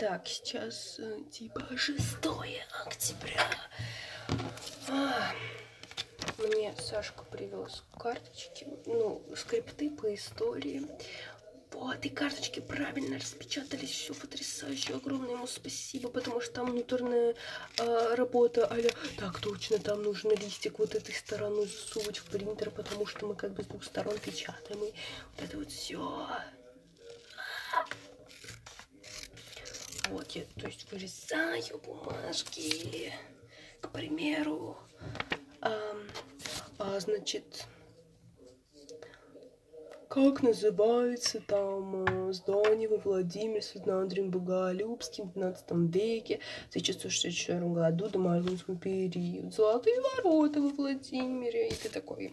Так, сейчас э, типа 6 октября. А, мне Сашка привез карточки, ну, скрипты по истории. Вот, и карточки правильно распечатались, все потрясающе, огромное ему спасибо, потому что там внутренняя э, работа, аля, так точно, там нужно листик вот этой стороной засунуть в принтер, потому что мы как бы с двух сторон печатаем, и вот это вот все. Я, то есть, вырезаю бумажки, к примеру, а, а, значит, как называется там здание во Владимире с Андреем Боголюбским в 12 веке, в 1964 году до период. Золотые ворота во Владимире. И ты такой,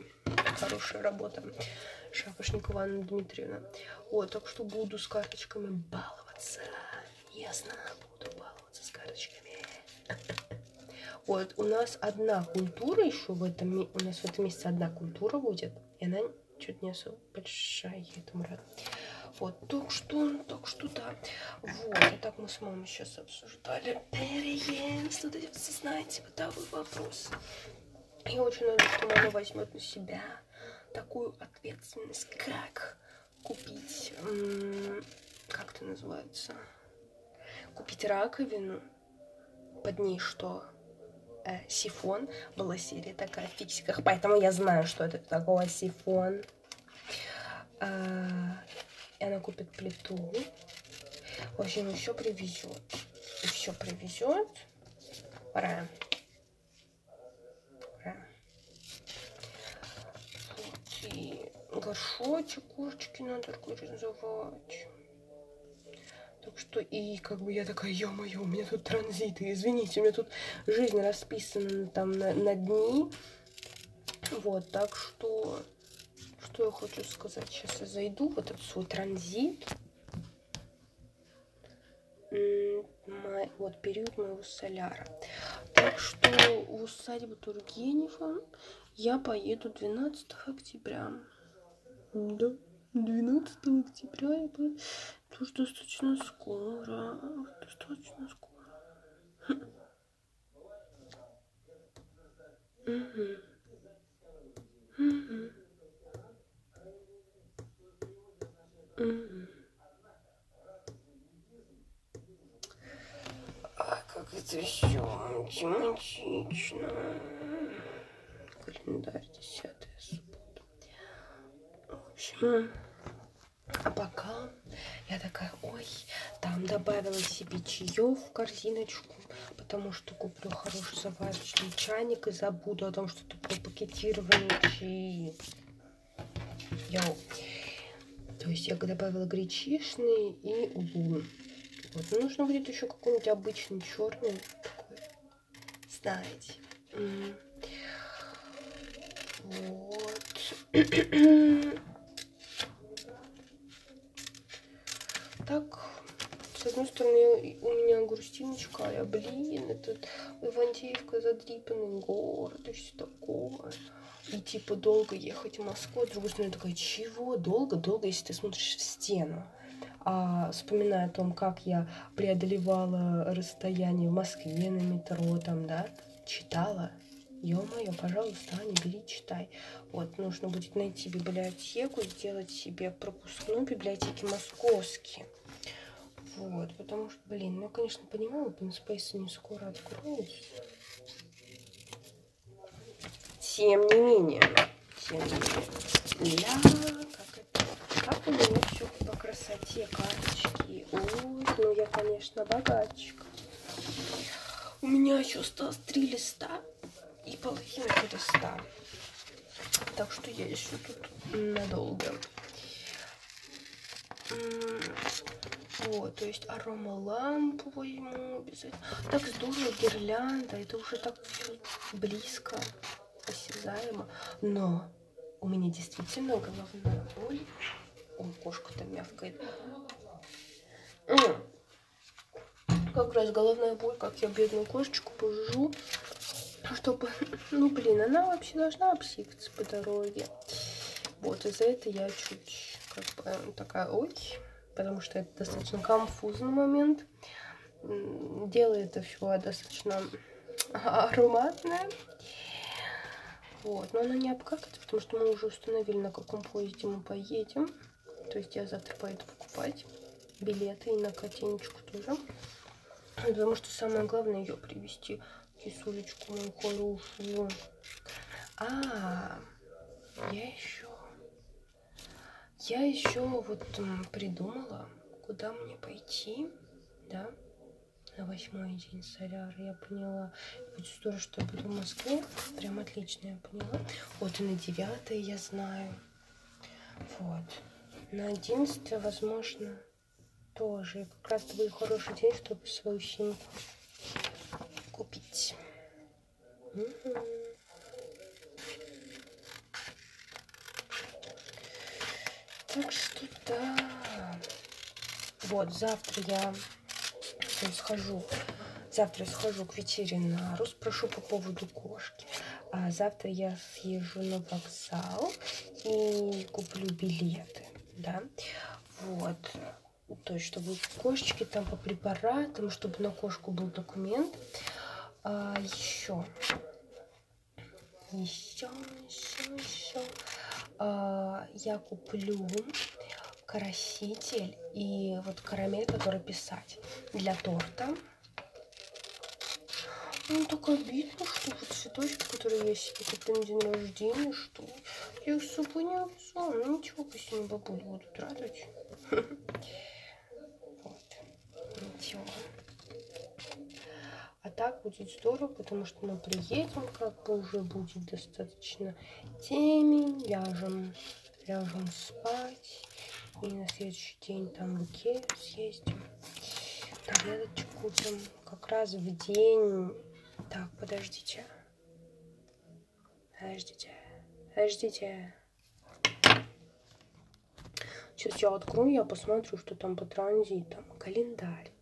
хорошая работа. Шапошникова Анна Дмитриевна. Вот, так что буду с карточками баловаться. Ясно, буду баловаться с карточками. Вот, у нас одна культура еще в этом, у нас в этом месяце одна культура будет, и она чуть не особо большая, я этому рада. Вот, так что, так что да. Вот, а так мы с мамой сейчас обсуждали переезд, вот эти все, знаете, бытовые вопросы. И очень надо, что мама возьмет на себя такую ответственность, как купить, как это называется, купить раковину, под ней что? Э, сифон. Была серия такая в фиксиках, поэтому я знаю, что это такое сифон. Э, и она купит плиту. В общем, еще привезет. Еще привезет. Пора. Вот, и горшочек, кошечки надо организовать. Так что и как бы я такая, ё-моё, у меня тут транзиты, извините, у меня тут жизнь расписана там на, на дни. Вот, так что, что я хочу сказать. Сейчас я зайду в этот свой транзит. Май, вот период моего соляра. Так что в усадьбу Тургенева я поеду 12 октября. Да, 12 октября поеду. Тоже достаточно скоро. Достаточно скоро. А как это все тематично. Календарь 10 суббота. В общем, а пока я такая, ой, там добавила себе чаев в корзиночку, потому что куплю хороший заварочный чайник и забуду о том, что такое пакетированные чаи. Йоу. То есть я добавила гречишный и лун. Вот. Но нужно будет еще какой-нибудь обычный черный такой. Знаете. Вот. так, с одной стороны, у меня грустиночка, а я, блин, этот Ивантеевка задрипанный город и все такое. И типа долго ехать в Москву, а другой стороны, такая, чего? Долго, долго, если ты смотришь в стену. А вспоминая о том, как я преодолевала расстояние в Москве на метро, там, да, читала, Ё-моё, пожалуйста, Аня, бери, читай. Вот, нужно будет найти библиотеку, сделать себе пропускную библиотеки московские. Вот, потому что, блин, ну, конечно, понимаю, Open Space не скоро откроется. Тем не менее, тем не менее. Ля, как это, как у меня все по красоте карточки. Ой, ну я, конечно, богатчик. У меня еще осталось три листа и половина листа. Так что я еще тут надолго. Вот, то есть арома лампу возьму обязательно. Так здорово, гирлянда, это уже так близко, осязаемо. Но у меня действительно головная боль. Ой, кошка там мявкает. Как раз головная боль, как я бедную кошечку пожужу, чтобы, ну блин, она вообще должна обсикаться по дороге. Вот, из-за этого я чуть как бы такая, ой, потому что это достаточно конфузный момент. делает это все достаточно ароматное. Вот, но она не обкакается, потому что мы уже установили, на каком поезде мы поедем. То есть я завтра пойду покупать билеты и на котенечку тоже. Потому что самое главное ее привести, кисулечку мою хорошую. А, я еще, я еще вот придумала, куда мне пойти, да, на восьмой день соляры, я поняла. Будет здорово, что я буду в Москве. Прям отлично, я поняла. Вот и на девятое я знаю. Вот. На одиннадцатое, возможно, тоже. И как раз будет хороший день, чтобы свою симку купить. Угу. Так что да. Вот, завтра я схожу. Завтра схожу к ветеринару, спрошу по поводу кошки. А завтра я съезжу на вокзал и куплю билеты, да. Вот. То есть, чтобы кошечки там по препаратам, чтобы на кошку был документ. А, еще. Еще, еще, еще. А, я куплю краситель и вот карамель, который писать для торта. Ну, так обидно, что вот цветочки, которые я себе купила на день рождения, что я их с собой не взяла. Ну, ничего, пусть они бабуль будут радовать. Вот. Ничего. Так будет здорово, потому что мы приедем, как бы уже будет достаточно темень, ляжем, ляжем спать. И на следующий день там в Икею съездим. Таблеточек купим. Как раз в день... Так, подождите. Подождите. Подождите. Сейчас я открою, я посмотрю, что там по транзитам. Календарь.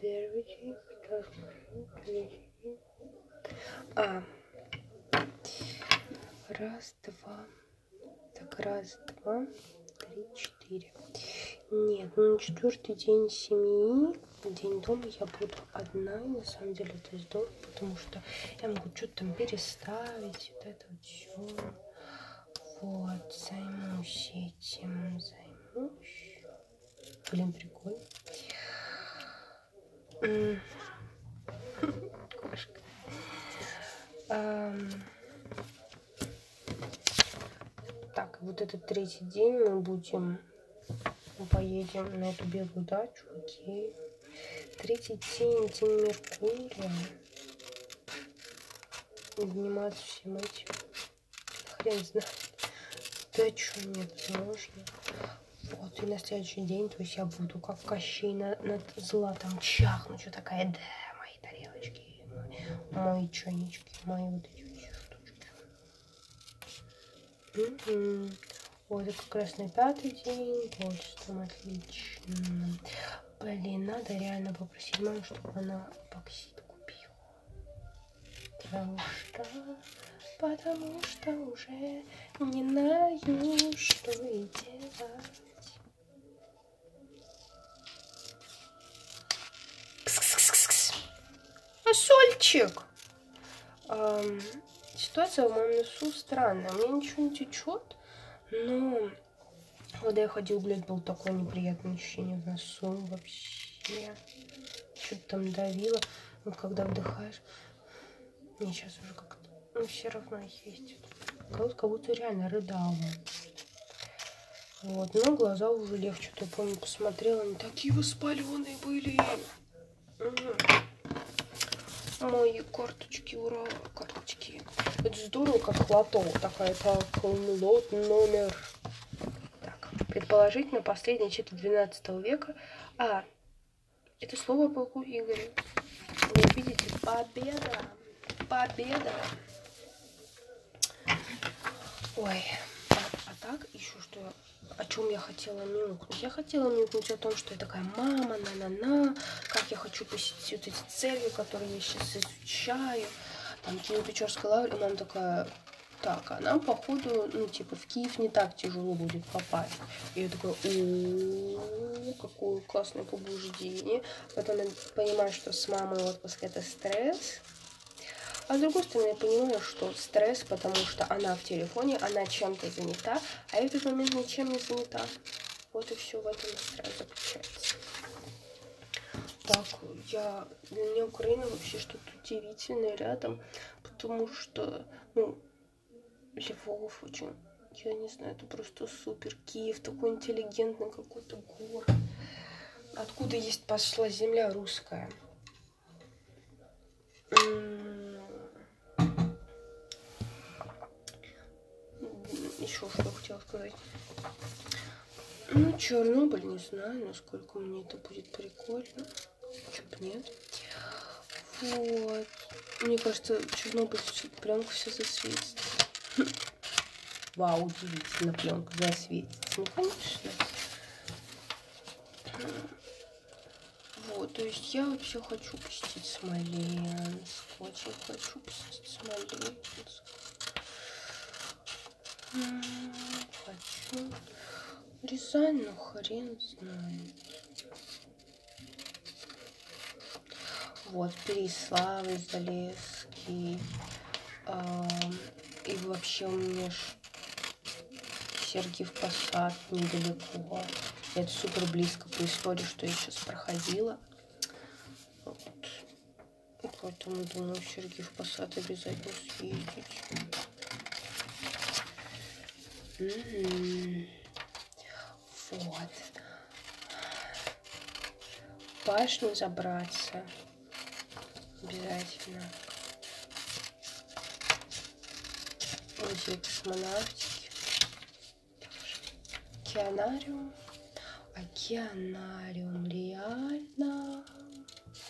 Первый день, второй, третий. А, Раз, два. Так, раз, два, три, четыре. Нет, ну на четвертый день семьи, день дома я буду одна. На самом деле это здорово, потому что я могу что-то там переставить. Вот это вот все. Вот, займусь этим, займусь. Блин, прикольно. Кошка. Так, вот этот третий день мы будем, мы поедем на эту белую дачу, окей. Третий день, день Меркурия. Заниматься всем этим. Хрен знает. Да что нет, можно. Вот, и на следующий день, то есть я буду как Кощей на, над златом чахнуть. Что такая, да, мои тарелочки, мои чайнички, мои вот эти Угу. Вот, это как раз на пятый день. Творчеством отлично. Блин, надо реально попросить маму, чтобы она боксит купила. Потому что... Потому что уже не знаю, что и делать. Сольчик! Um, ситуация в моем носу странная. У меня ничего не течет, но когда я ходил, блядь, был такое неприятное ощущение в носу вообще. Что-то там давило. Вот когда вдыхаешь, мне сейчас уже как-то, ну, все равно есть. Будто, как будто реально рыдала. Вот, но глаза уже легче. Я помню, посмотрела, они такие воспаленные были. Угу мои карточки, ура, карточки. Это здорово, как лото. Такая, так, лот номер. Так, предположительно, последняя четверть 12 века. А, это слово полку Игоря. Вы видите, победа, победа. Ой, а, а так еще что о чем я хотела мяукнуть. Я хотела мяукнуть о том, что я такая мама, на-на-на, как я хочу посетить вот эти церкви, которые я сейчас изучаю, там Киево-Печорская лавра, и мама такая, Так, а нам, походу, ну, типа, в Киев не так тяжело будет попасть. И я такая, о, какое классное побуждение. Потом я понимаю, что с мамой отпуск это стресс. А с другой стороны, я понимаю, что стресс, потому что она в телефоне, она чем-то занята, а я в этот момент ничем не занята. Вот и все в этом стресс заключается. Так, я для меня Украина вообще что-то удивительное рядом, потому что, ну, Львов очень, я не знаю, это просто супер. Киев такой интеллигентный какой-то город. Откуда есть пошла земля русская? Еще что хотела сказать. Ну, Чернобыль, не знаю, насколько мне это будет прикольно. Чё нет. Вот. Мне кажется, Чернобыль пленка все засветится. Вау, удивительно, пленка засветится. Ну, конечно. Вот, то есть я вообще хочу посетить Смоленск. Очень хочу посетить Смоленск. Хочу. Рязань, ну хрен знает. Вот, Переславль, Залесский. И вообще у меня ж Сергиев Посад недалеко. Это супер близко по истории, что я сейчас проходила. Вот. Поэтому думаю, в Сергиев Посад обязательно съездить. Вот. Башню забраться. Обязательно. музей космонавтики. Океанариум. Океанариум, реально.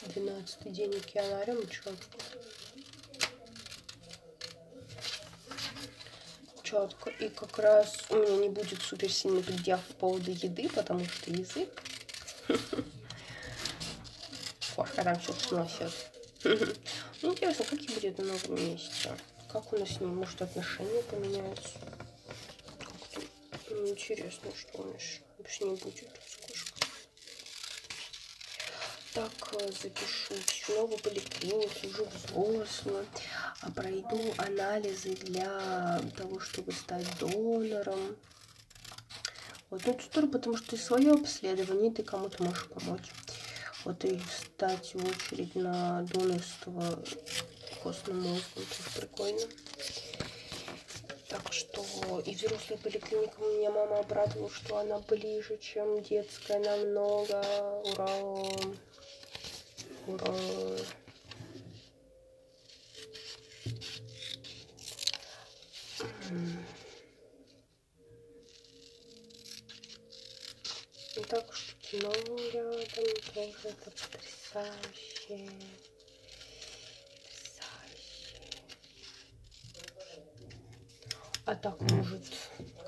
Двенадцатый день океанариум, четко. Четко. И как раз у меня не будет супер сильный предъяв по поводу еды, потому что язык. Кошка там что-то сносит. Ну, интересно, как и будет на новом месте. Как у нас с ним, может, отношения поменяются? Интересно, что у нас вообще не будет с кошкой. Так, э, запишусь в новую поликлинику, уже взрослую. А пройду анализы для того, чтобы стать донором. Вот, ну, это здорово, потому что и свое обследование, ты кому-то можешь помочь. Вот и встать в очередь на донорство костным мозгом. Тоже прикольно. Так что и взрослая поликлиника меня мама обрадовала, что она ближе, чем детская намного. Ура! Ура! Так что кино рядом тоже это потрясающе. А так, может,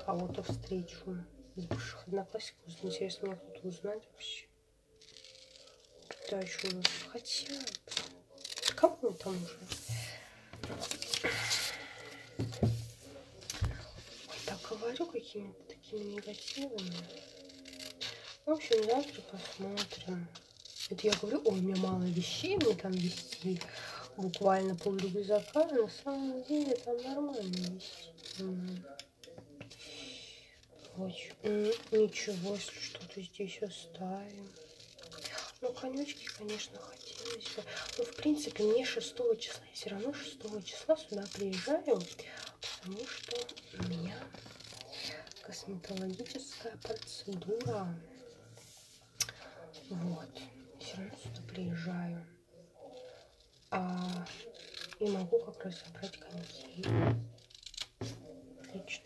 кого-то встречу из бывших одноклассников. Интересно, мне кто-то узнать вообще. Да, еще у нас хотя Кому мы там уже? Так говорю какими-то такими негативами. В общем, завтра посмотрим. Это я говорю, ой, у меня мало вещей, мне там вести буквально пол рюкзака. На самом деле там нормально вести. Очень. Ничего, если что-то здесь оставим. Ну, конечки, конечно, хотелось бы. Но, в принципе, мне 6 числа, я все равно 6 числа сюда приезжаю, потому что у меня косметологическая процедура. Вот. Все равно сюда приезжаю. А, и могу как раз забрать коньки. Отлично.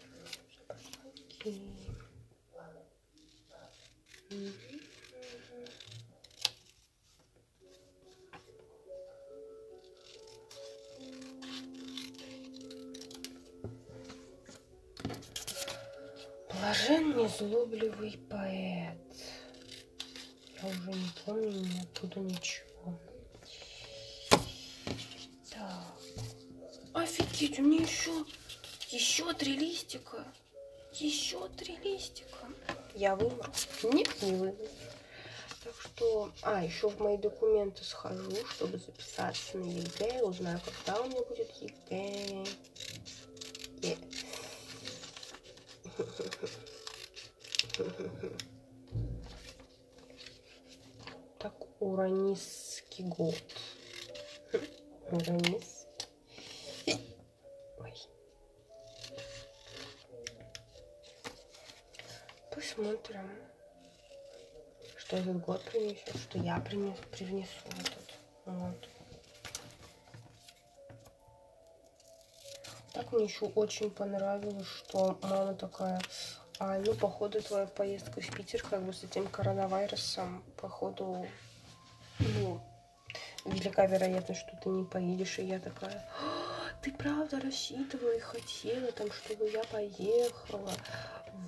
Окей. Блажен незлобливый поэт. Я уже не помню ни оттуда ничего. Так. Офигеть, у меня еще Еще три листика. Еще три листика. Я вымру. Нет, не вымру. Так что... А, еще в мои документы схожу, чтобы записаться на ЕГЭ. Узнаю, когда у меня будет ЕГЭ. Так, уранистский год. Уранис. Ой. Посмотрим, что этот год принесет, что я принесу, привнесу этот. Вот. Так мне еще очень понравилось, что мама такая, а, ну, походу, твоя поездка в Питер, как бы с этим коронавирусом, походу, ну, велика вероятность, что ты не поедешь. И я такая, «А, ты правда рассчитывала и хотела, там, чтобы я поехала.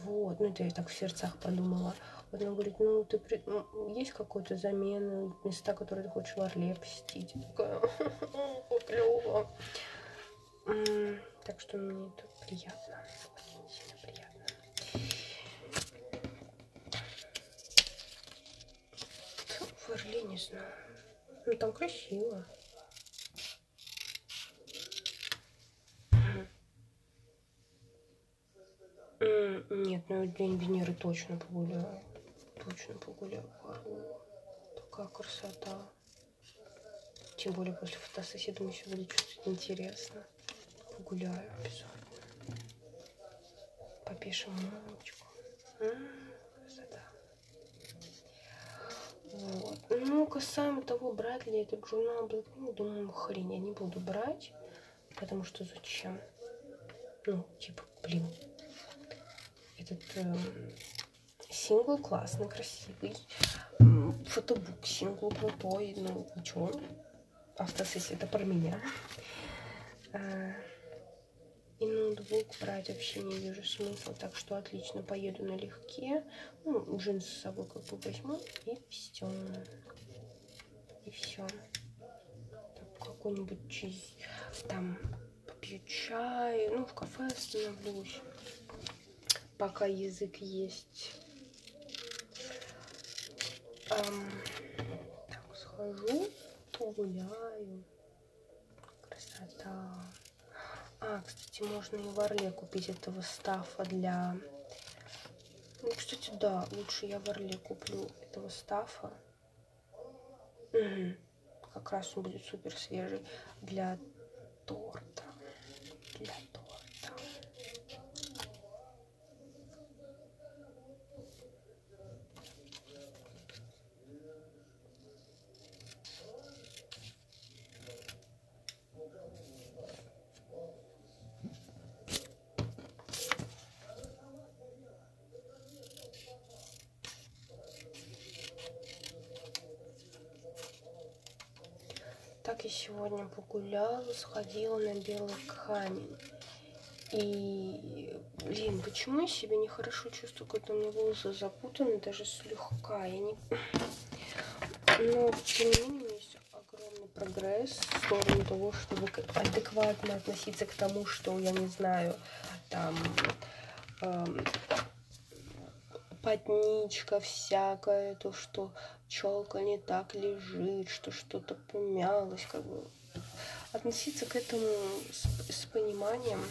Вот, ну, это я так в сердцах подумала. Вот она говорит, ну, ты при... ну, есть какой-то замены, места, которые ты хочешь в Орле посетить? Я такая, клево. Так что мне это приятно. Очень сильно приятно. В Орле не знаю. Ну, там красиво. Нет, ну день Венеры точно погуляю. Точно погуляю Орлу. Такая красота. Тем более после фотосессии, думаю, еще будет что-то интересно. Погуляю обязательно. Попишем мамочку. Красота. Вот. Ну, касаемо того, брать ли этот журнал Black Mirror, думаю, хрень, я не буду брать, потому что зачем? Ну, типа, блин, этот э, сингл классный, красивый, фотобук сингл крутой, ну, ничего, автосессия это про меня. И ноутбук брать вообще не вижу смысла, так что отлично поеду налегке. Ну, джинсы с собой как бы возьму, и все. И все. Какой-нибудь чиз, там попью чай, ну, в кафе остановлюсь, пока язык есть. Эм, так, схожу, погуляю. Красота. А, кстати, можно и в Орле купить этого стафа для... Ну, кстати, да, лучше я в Орле куплю этого стафа. Угу. Как раз он будет супер свежий для торта. Для торта. Так я погуляла, сходила на белый камень. И, блин, почему я себя нехорошо чувствую, когда у меня волосы запутаны, даже слегка. Я не... Но, тем не менее, есть огромный прогресс в сторону того, чтобы адекватно относиться к тому, что, я не знаю, там... Эм, потничка всякая, то, что челка не так лежит, что что-то помялось, как бы относиться к этому с, с пониманием.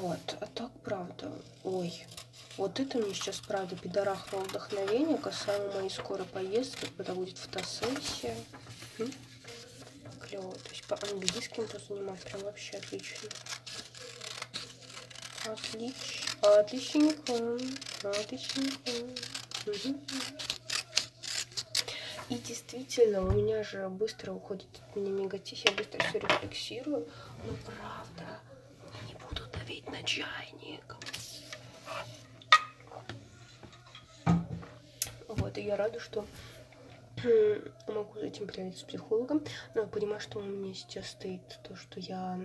Вот, а так правда. Ой, вот это мне сейчас, правда, пидорахнуло вдохновение касаемо моей скорой поездки, когда будет фотосессия. Клево. То есть по-английски позанимать прям вообще отлично. Отлично. Отличненько. Отличненько. И действительно, у меня же быстро уходит от меня негатив, я быстро все рефлексирую. Но правда, не буду давить на чайник. Вот, и я рада, что могу этим поделиться с психологом. Но я понимаю, что у меня сейчас стоит то, что я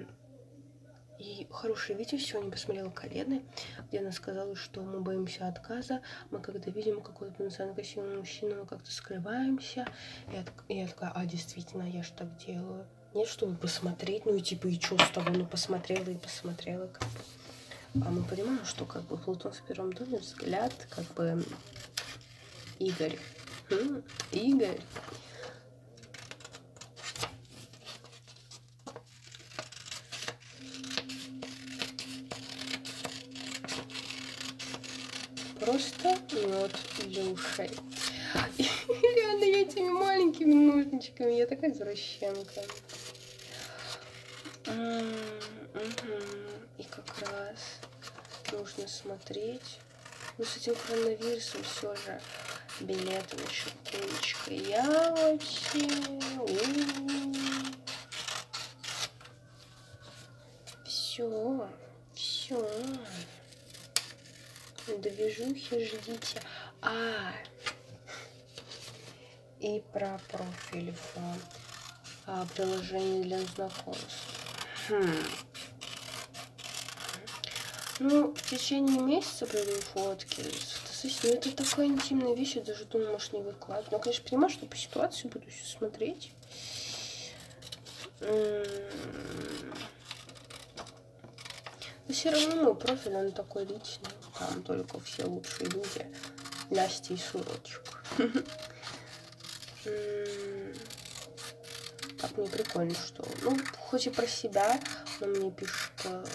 И хорошее видео сегодня посмотрела Калены, где она сказала, что мы боимся отказа. Мы когда видим какого-то потенциально красивого мужчину, мы как-то скрываемся. И я, и я такая, а, действительно, я же так делаю. Нет, чтобы посмотреть, ну и типа, и что с того, ну посмотрела и посмотрела, как бы. А мы понимаем, что как бы Плутон в первом доме взгляд, как бы Игорь. Игорь. Просто мед для ушей. Реально я этими маленькими ножничками, я такая извращенка. И как раз нужно смотреть. Ну, с этим коронавирусом все же билеты на щелкунчика. Я вообще... Все, все. Движухи ждите. А, и про профиль в а, приложении для знакомств. Хм. Ну, в течение месяца придут фотки. Ну, это такая интимная вещь, я даже думаю, может, не выкладывать. Но, конечно, понимаю, что по ситуации буду все смотреть. Но все равно мой профиль, он такой личный. Там только все лучшие люди. Настя и Сурочек. Так, мне прикольно, что... Ну, хоть и про себя, но мне пишет э,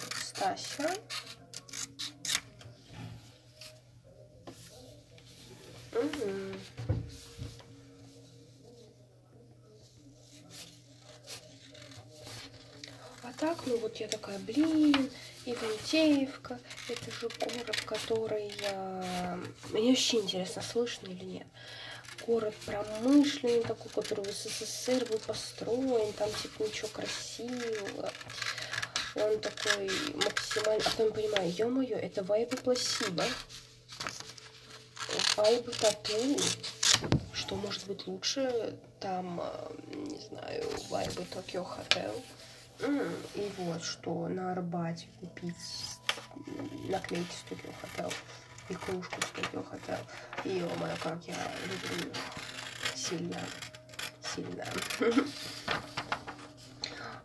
А так, ну вот я такая, блин, Ивантеевка, это же город, который я... Мне вообще интересно, слышно или нет город промышленный такой, который в СССР был построен, там типа ничего красивого. Он такой максимально... А потом понимаю, ё-моё, это вайбы пласиба. Вайбы тату. Что может быть лучше? Там, э, не знаю, вайбы Токио Хотел. И вот что на Арбате купить наклейки с Токио Хотел и кружку с Токио Хотел. Ё-моё, как я люблю сильно, сильно.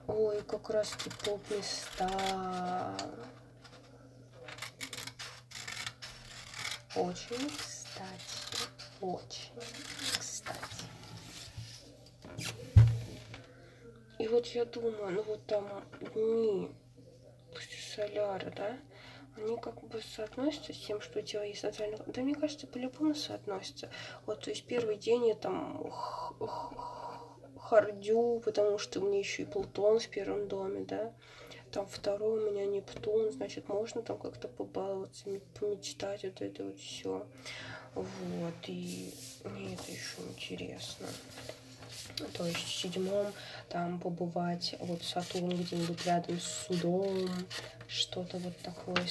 Ой, как раз поп места. Очень очень кстати. И вот я думаю, ну вот там дни соляра, да, они как бы соотносятся с тем, что у тебя есть социальный... Да, мне кажется, по-любому соотносятся. Вот, то есть первый день я там хардю, потому что мне еще и Плутон в первом доме, да. Там второй у меня Нептун, значит, можно там как-то побаловаться, помечтать, вот это вот все. Вот, и мне это еще интересно. То есть в седьмом там побывать, вот Сатурн где-нибудь рядом с судом, что-то вот такое.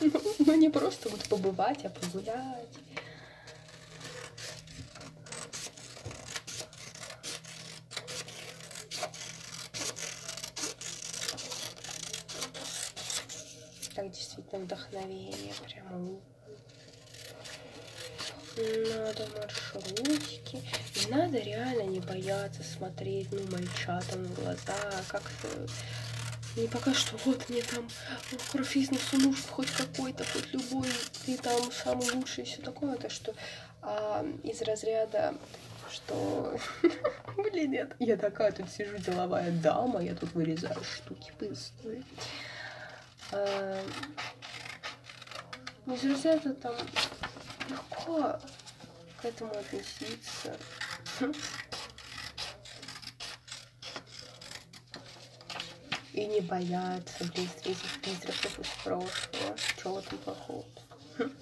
Ну, не просто вот побывать, а погулять. Так действительно вдохновение прямо. Надо маршрутики. И надо реально не бояться смотреть, ну, мальчатам в глаза, как-то не пока что вот мне там профизнесу нужен хоть какой-то, хоть любой, ты там самый лучший и все такое, то что а, из разряда, что, блин, нет, я такая тут сижу деловая дама, я тут вырезаю штуки быстрые. А, из разряда там легко к этому относиться. И не бояться, блин, встретить призраков из прошлого. Чего там плохого?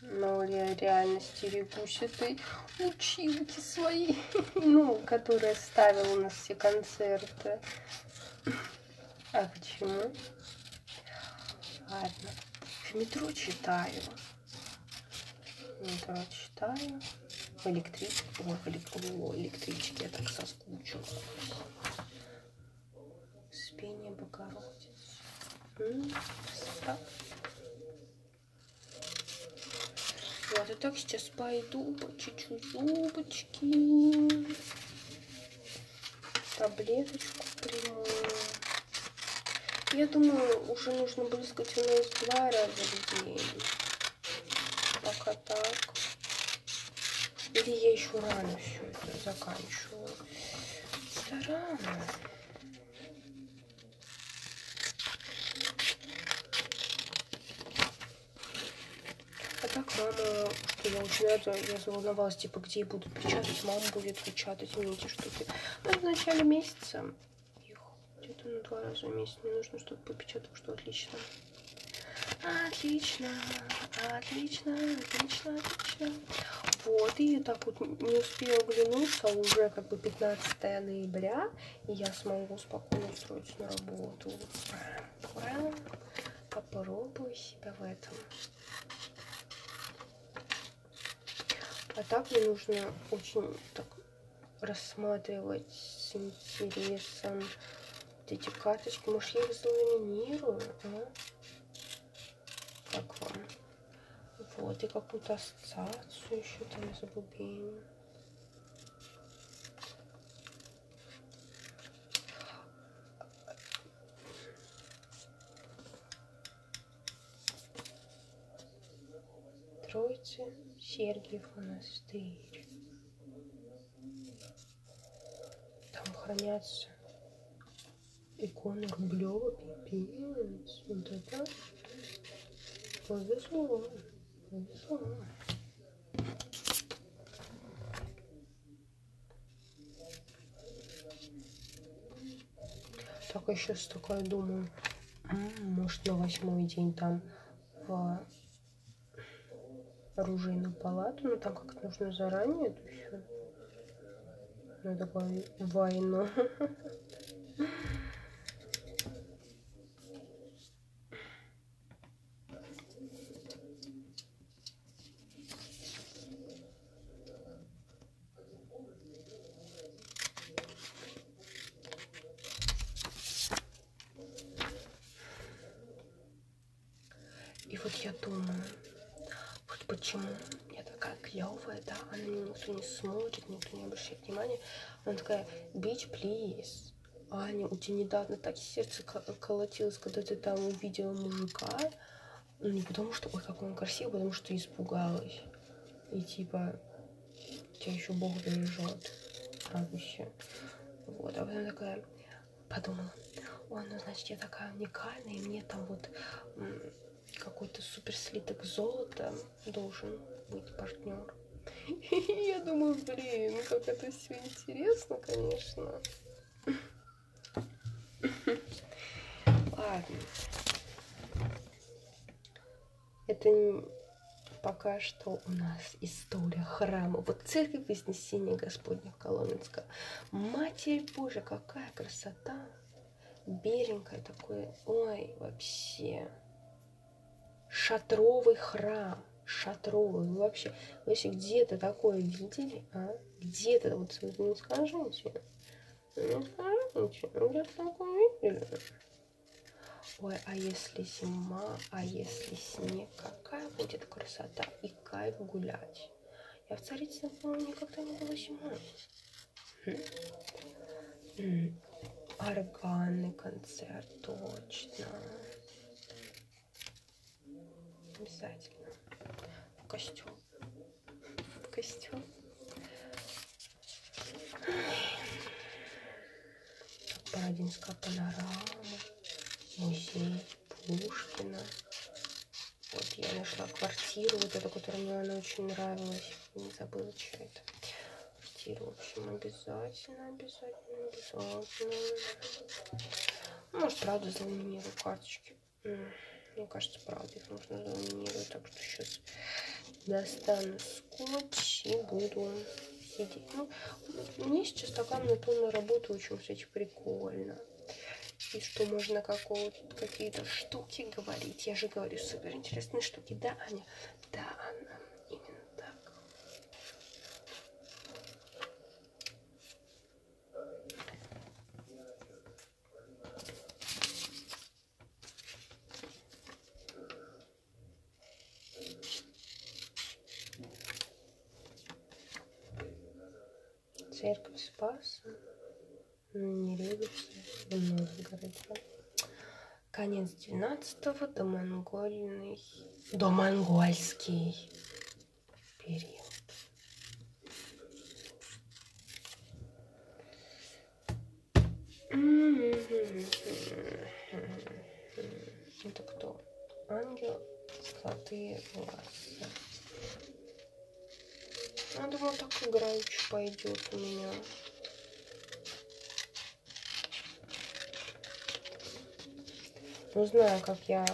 Но я реально стерегусь этой училки своей, ну, которая ставила у нас все концерты. А почему? Ладно. Метро читаю. Метро читаю. В электричке. Ой, в электричке я так соскучилась. Успение Богородицы. Красота. Вот, и так сейчас пойду почищу зубочки. Таблеточку приму. Я думаю, уже нужно брызгать у нас два раза в день. Пока так. Или я еще рано все это заканчиваю. Да рано. А так мама, что я очень рада, я заволновалась, типа, где я буду печатать, мама будет печатать мне эти штуки. Ну, в начале месяца на два раза в месяц мне нужно, чтобы попечатать, что отлично. Отлично, отлично, отлично, отлично. Вот, и так вот не успела оглянуться, уже как бы 15 ноября, и я смогу спокойно устроиться на работу. Попробую себя в этом. А так мне нужно очень так рассматривать с интересом вот эти карточки. Может, я их заламинирую, а? Как вам? Вот, и какую-то ассоциацию еще там забубеню. Троицы Сергиев монастырь. Там хранятся иконы Рублева, пипец. Вот это повезло. Повезло. Так, я сейчас такая думаю, может на восьмой день там в оружейную палату, но там как нужно заранее это все. На такую войну. И вот я думаю, вот почему я такая клевая, да, а на меня никто не смотрит, никто не обращает внимания. Она такая, bitch, please. Аня, у тебя недавно так сердце ко- колотилось, когда ты там увидела мужика. Ну, не потому что, ой, какой он красивый, потому что испугалась. И типа, тебя еще Бог бережет. Радуйся. Вот, а потом такая подумала, ой, ну, значит, я такая уникальная, и мне там вот какой-то супер слиток золота должен быть партнер. Я думаю, блин, как это все интересно, конечно. Ладно. Это пока что у нас история храма. Вот церковь Вознесения Господня Коломенска. Матерь Божья, какая красота. Беленькая такое. Ой, вообще шатровый храм. Шатровый. Вы вообще, вы вообще где-то такое видели, а? Где-то, вот вы не. Не скажите, ну где-то такое видели? Ой, а если зима, а если снег, какая будет красота и кайф гулять. Я в Царицыно, по-моему, никогда не. М. М. Органный концерт, точно. Обязательно. Костюм. Костюм. Бородинская панорама. Музей Пушкина. Вот я нашла квартиру, вот эту, которая мне она очень нравилась. Не забыла, что это. Квартиру, в общем, обязательно, обязательно, обязательно. Может, правда, заламинирую карточки. Мне кажется, правда, их нужно заламинировать. Так что сейчас достану скотч и буду сидеть. Ну, мне сейчас такая монотонная работа очень, кстати, прикольно. И что можно какие-то штуки говорить. Я же говорю супер интересные штуки. Да, Аня? Да, Анна. Именно так. Спаса, Неревица, в Новгороде. Конец 12-го, домонгольный, домонгольский период. Это кто? Ангел, золотые глаза. Я думаю, так играючи пойдет у меня. Ну, знаю, как я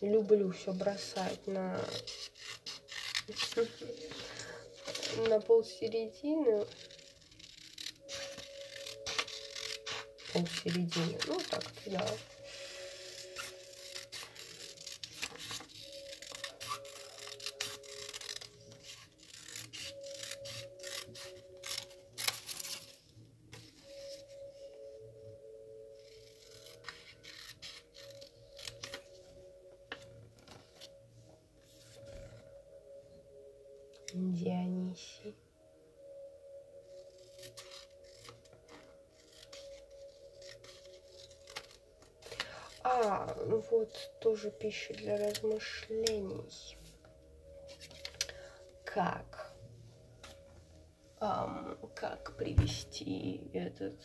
люблю все бросать на на полсередины. Полсередины. Ну, так-то, да. Вот тоже пища для размышлений. Как? Um, как привести этот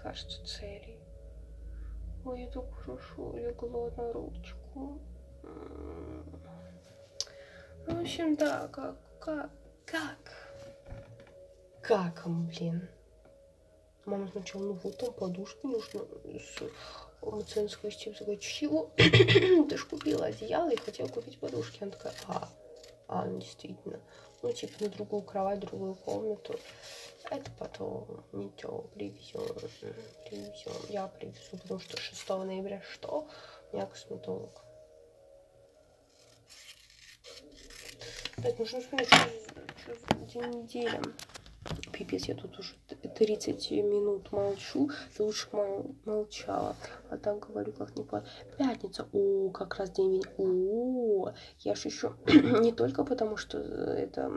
кажется целей Ой, я так хорошо легла на ручку. Ну, в общем, да, как, как, как? Как, блин? Мама сначала, ну вот там подушки нужно с Маценского Стив такой, чего? Ты ж купила одеяло и хотела купить подушки. Она такая, а, а, ну действительно. Ну, типа на другую кровать, другую комнату. Это потом ничего привезем. Привезем. Я привезу, потому что 6 ноября что? У меня косметолог. Так, нужно смотреть, что, что день недели. Пипец, я тут уже 30 минут молчу. Ты лучше мол, молчала. А так говорю, как не по... Пятница. О, как раз день... О, я же еще не только потому, что это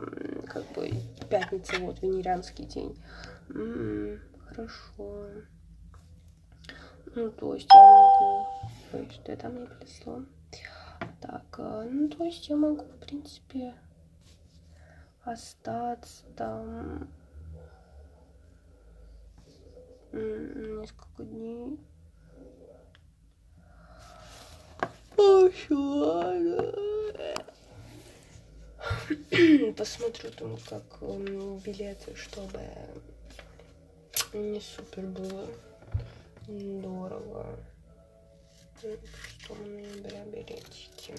как бы пятница, вот, венерианский день. М -м, хорошо. Ну, то есть я могу... Ой, что это мне присло? Так, ну, то есть я могу, в принципе, остаться там несколько дней. Посмотрю там, как билеты, чтобы не супер было дорого. 6 ноября билетики.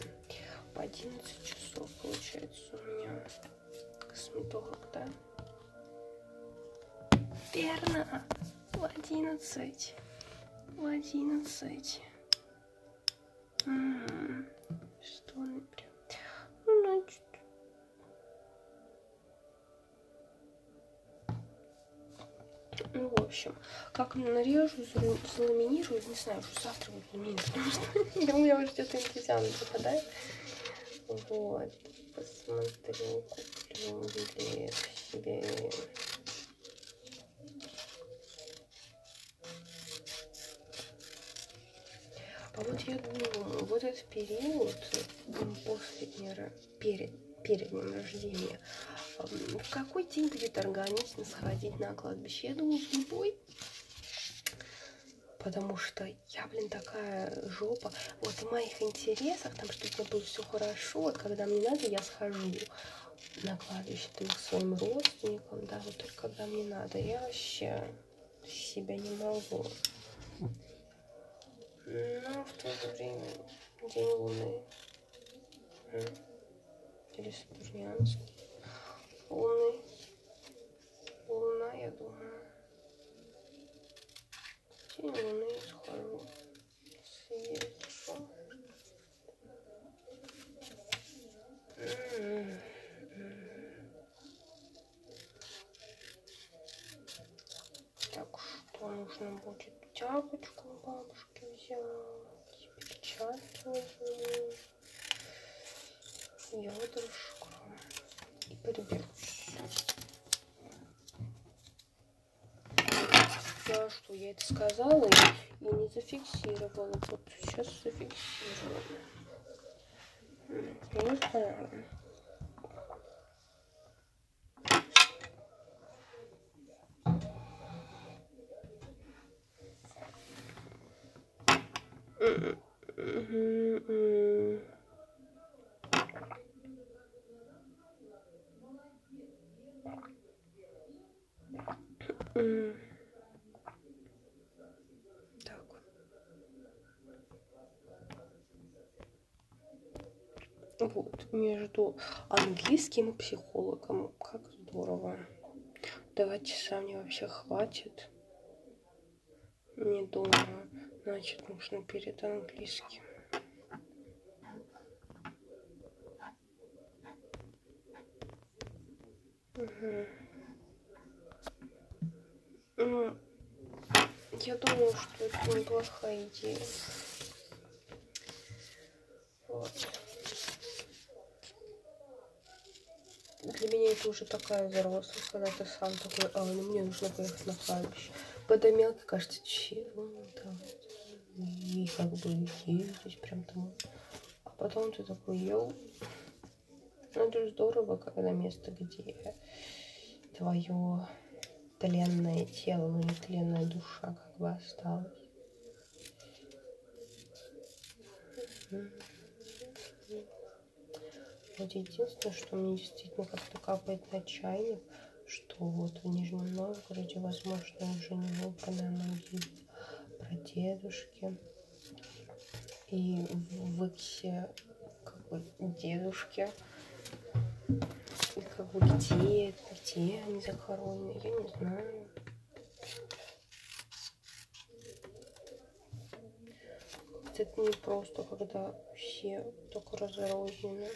В 11 часов получается у меня косметолог, да? Верно в одиннадцать. В одиннадцать. Что прям. Ну, значит. Ну, в общем, как нарежу, заламинирую, не знаю, что завтра будет ламинировать, потому что у меня уже где-то энтузиазм пропадает. Вот, посмотрю, куплю себе А вот я думаю, вот этот период после дня, перед, перед днем рождения, в какой день будет органично сходить на кладбище? Я думаю, в любой. Потому что я, блин, такая жопа. Вот в моих интересах, там, чтобы меня было все хорошо, вот когда мне надо, я схожу на кладбище там, к своим родственникам, да, вот только когда мне надо. Я вообще себя не могу. Но в то же время День Луны. Или Сатурнианский. Луны. Луна, я думаю. День Луны схожу. Съезжу. Так, что нужно будет? Тяпочку бабушке взять перчатки ведрышко и приберусь. Да, что я это сказала и, не зафиксировала. Вот сейчас зафиксировала. Не знаю. Так. Вот, между английским и психологом. Как здорово. Два часа мне вообще хватит. Не думаю. Значит, нужно перед английским. Угу. Ну, я думаю, что это неплохая идея. Вот. Для меня это уже такая взрослость, когда ты сам такой, а, ну мне нужно поехать на кладбище. Когда мелко кажется, чего там, и как бы ездить прям там. А потом ты такой, йоу, ну это здорово, когда место, где твое тленное тело, но не тленная душа как бы осталась. Вот единственное, что мне действительно как-то капает на чайник, что вот в Нижнем Новгороде, возможно, уже не выбранная могила прадедушки. И в Иксе как бы дедушки. И как бы где, где они захоронены, я не знаю. Это не просто, когда все только разрознены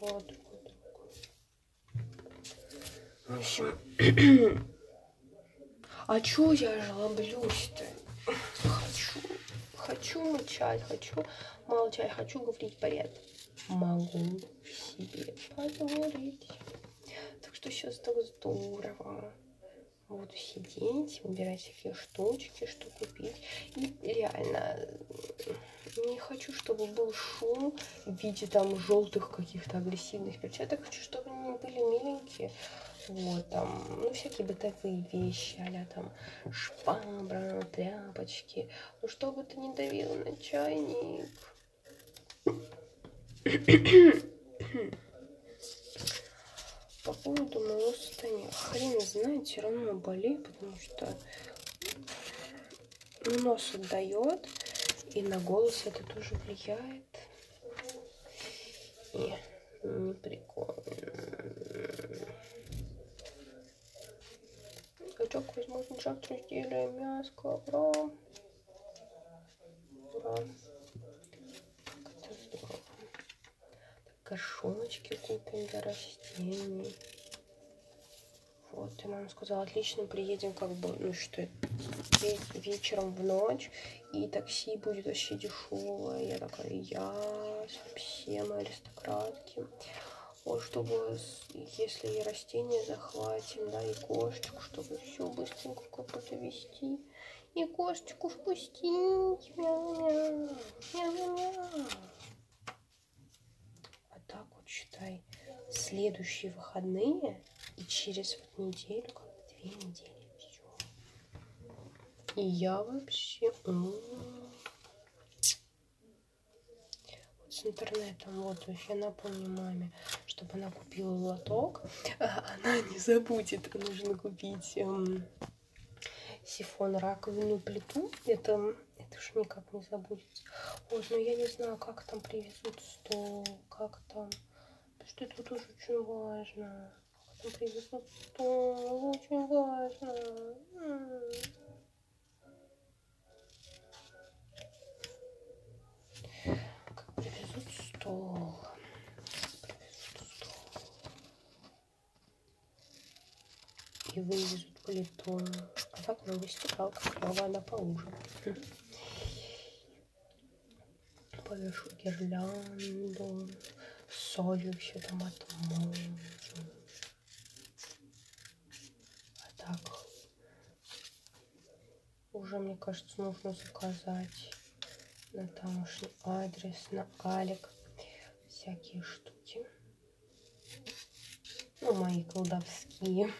далеко друг от друга. В общем, а чё я жалоблюсь-то? Хочу, хочу мычать, хочу молчать, хочу говорить поряд. Могу себе позволить. Так что сейчас так здорово. Буду сидеть, выбирать всякие штучки, что купить. И реально не хочу, чтобы был шум в виде там желтых каких-то агрессивных перчаток. Хочу, чтобы они были миленькие. Вот, там, ну, всякие бытовые вещи, а там швабра, тряпочки. Ну, чтобы ты не давил на чайник. По поводу моего состояния. Хрен знает, все равно болею, потому что ну, нос отдает, и на голос это тоже влияет. И не прикольно. Качок возможно, завтра сделаем мяско. Ура! Ура! Это здорово. Горшоночки купим для растений. Вот, и мама сказала, отлично, приедем как бы, ну что, вечером в ночь, и такси будет вообще дешевое. Я такая, я совсем аристократки. Вот, чтобы, если и растения захватим, да, и кошечку, чтобы все быстренько как-то довести. И кошечку впустить. Мяу-мяу. Мяу-мяу. Считай, следующие выходные и через вот неделю, как две недели, все. И я вообще... Вот с интернетом, вот, я напомню маме, чтобы она купила лоток. А она не забудет, нужно купить эм, сифон, раковину, плиту. Это, это уж никак не забудется. Вот, но я не знаю, как там привезут стол, как там... Что это тоже очень важно привезут стол. Очень важно. Как привезут стол. И вывезут плиту. А так новый стиралка клевая на поужин. повешу гирлянду, солью еще там отмажу. А так уже, мне кажется, нужно заказать на тамошний адрес, на Алик всякие штуки. Ну, мои колдовские.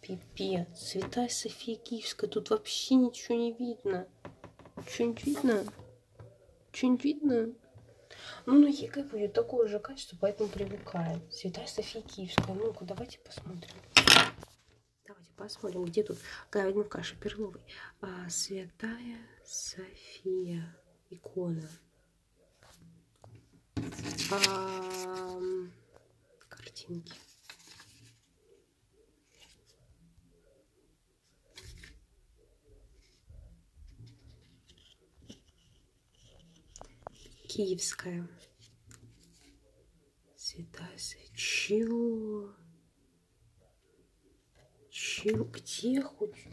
Пипец, Святая София Киевская, тут вообще ничего не видно. Что-нибудь видно? Что-нибудь видно? Ну, на ЕГЭ будет такое же качество, поэтому привыкаем. Святая София Киевская. Ну-ка, давайте посмотрим. Давайте посмотрим, где тут. Говядина в каше перловой. А, Святая София. Икона. А, картинки. Киевская. Святая. Чего? Чего? Где хоть?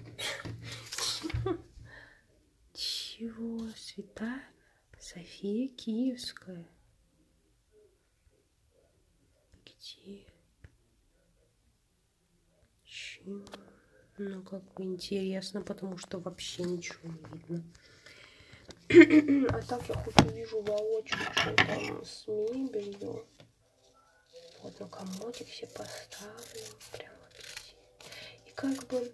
Чего? Святая София Киевская. Где? Чего? Ну, как бы интересно, потому что вообще ничего не видно. А так я хоть увижу воочию, что там с мебелью. Вот на комодик все поставлю. Прям вообще. И как бы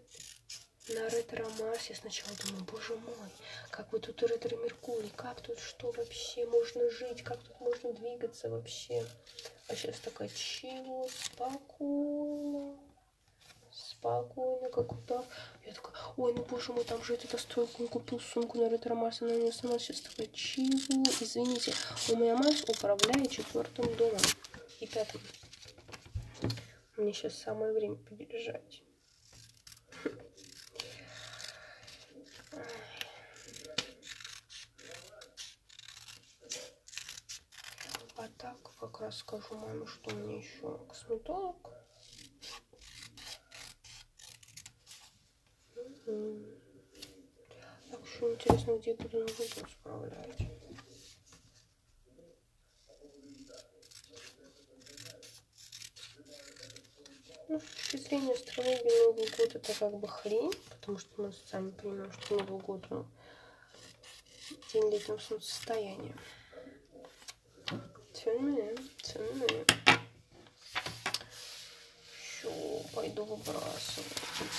на ретро-марсе сначала думаю, боже мой, как бы тут ретро-меркурий, как тут что вообще можно жить, как тут можно двигаться вообще. А сейчас такая, чего, спокойно спокойно, как куда. Я такая, ой, ну боже мой, там же этот стойку, он купил сумку на ретро-марс, она мне сама сейчас такая, чего? Извините, у меня мать управляет четвертым домом и пятым. Мне сейчас самое время побежать. А так, как раз скажу маме, что у меня еще косметолог. Так что интересно, где буду год справлять. Ну, с точки зрения астрологии Новый год это как бы хрень, потому что мы сами понимаем, что Новый год ну, день летнего солнцестояния. Темные, темные. Все, пойду выбрасывать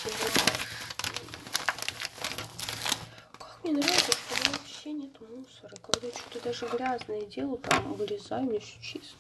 эти. Мне нравится, что вообще нет мусора. Когда что-то даже грязное делаю, там вырезаю, мне все чисто.